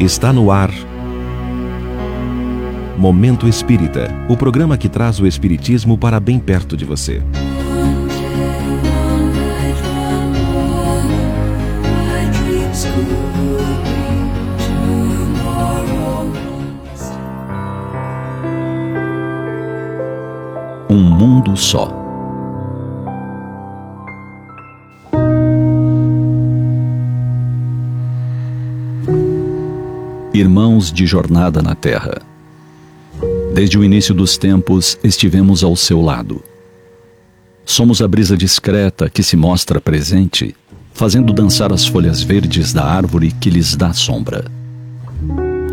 Está no ar. Momento Espírita o programa que traz o Espiritismo para bem perto de você. Um mundo só. Irmãos de jornada na Terra. Desde o início dos tempos estivemos ao seu lado. Somos a brisa discreta que se mostra presente, fazendo dançar as folhas verdes da árvore que lhes dá sombra.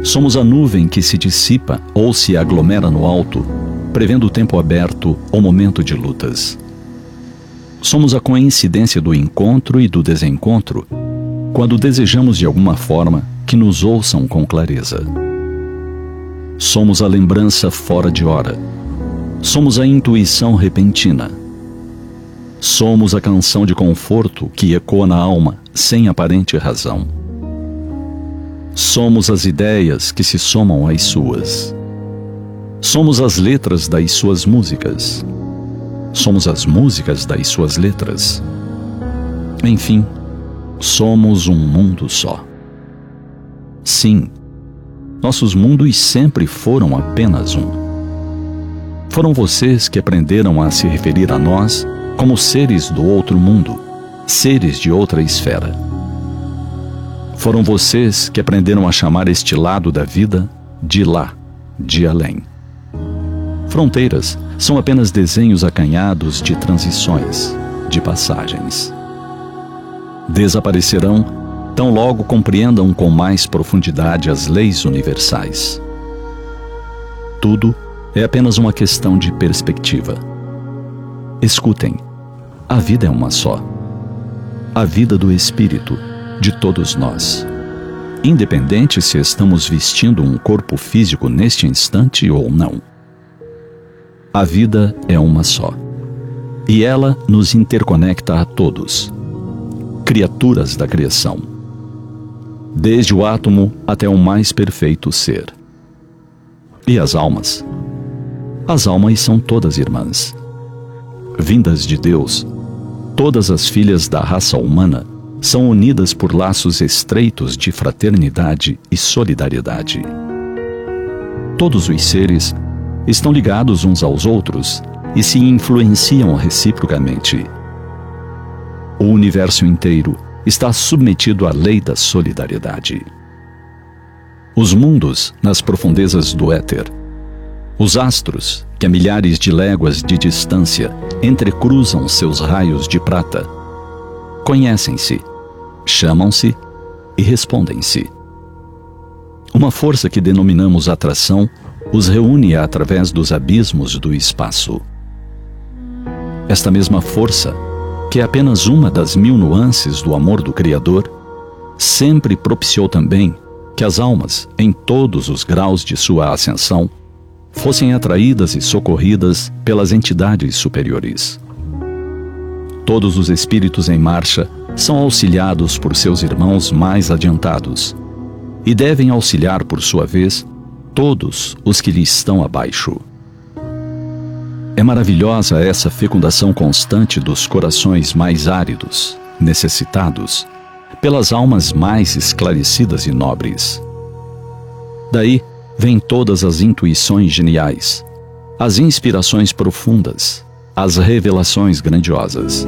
Somos a nuvem que se dissipa ou se aglomera no alto, prevendo o tempo aberto ou momento de lutas. Somos a coincidência do encontro e do desencontro, quando desejamos de alguma forma que nos ouçam com clareza. Somos a lembrança fora de hora. Somos a intuição repentina. Somos a canção de conforto que ecoa na alma sem aparente razão. Somos as ideias que se somam às suas. Somos as letras das suas músicas. Somos as músicas das suas letras. Enfim, somos um mundo só. Sim, nossos mundos sempre foram apenas um. Foram vocês que aprenderam a se referir a nós como seres do outro mundo, seres de outra esfera. Foram vocês que aprenderam a chamar este lado da vida de lá, de além. Fronteiras são apenas desenhos acanhados de transições, de passagens. Desaparecerão tão logo compreendam com mais profundidade as leis universais. Tudo é apenas uma questão de perspectiva. Escutem, a vida é uma só. A vida do Espírito, de todos nós. Independente se estamos vestindo um corpo físico neste instante ou não. A vida é uma só. E ela nos interconecta a todos, criaturas da criação desde o átomo até o mais perfeito ser. E as almas? As almas são todas irmãs. Vindas de Deus, todas as filhas da raça humana são unidas por laços estreitos de fraternidade e solidariedade. Todos os seres estão ligados uns aos outros e se influenciam reciprocamente. O universo inteiro está submetido à lei da solidariedade. Os mundos nas profundezas do éter, os astros, que a milhares de léguas de distância entrecruzam seus raios de prata, conhecem-se, chamam-se e respondem-se. Uma força que denominamos atração os reúne através dos abismos do espaço. Esta mesma força que é apenas uma das mil nuances do amor do Criador, sempre propiciou também que as almas, em todos os graus de sua ascensão, fossem atraídas e socorridas pelas entidades superiores. Todos os espíritos em marcha são auxiliados por seus irmãos mais adiantados e devem auxiliar, por sua vez, todos os que lhe estão abaixo. É maravilhosa essa fecundação constante dos corações mais áridos, necessitados, pelas almas mais esclarecidas e nobres. Daí vêm todas as intuições geniais, as inspirações profundas, as revelações grandiosas.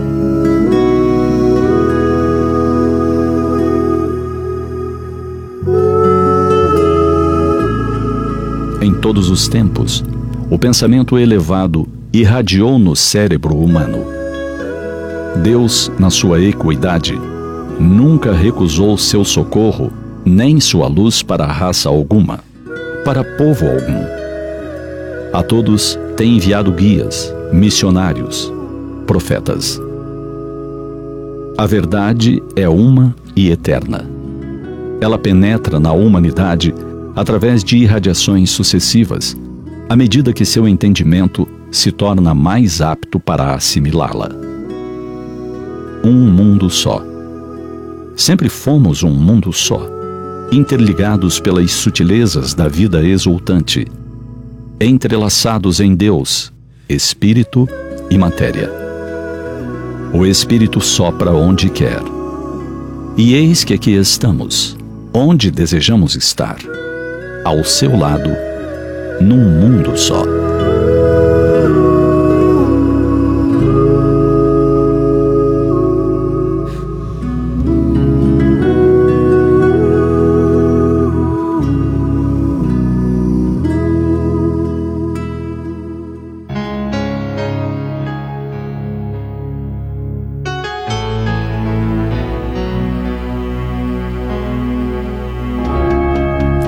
Em todos os tempos, o pensamento elevado irradiou no cérebro humano. Deus, na sua equidade, nunca recusou seu socorro, nem sua luz para raça alguma, para povo algum. A todos tem enviado guias, missionários, profetas. A verdade é uma e eterna. Ela penetra na humanidade através de irradiações sucessivas, à medida que seu entendimento se torna mais apto para assimilá-la. Um mundo só. Sempre fomos um mundo só. interligados pelas sutilezas da vida exultante, entrelaçados em Deus, Espírito e matéria. O Espírito sopra onde quer. E eis que aqui estamos, onde desejamos estar, ao seu lado, num mundo só.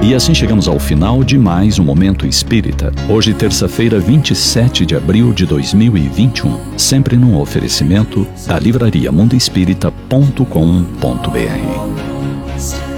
E assim chegamos ao final de mais um Momento Espírita. Hoje, terça-feira, 27 de abril de 2021. Sempre num oferecimento da livraria mundoespírita.com.br.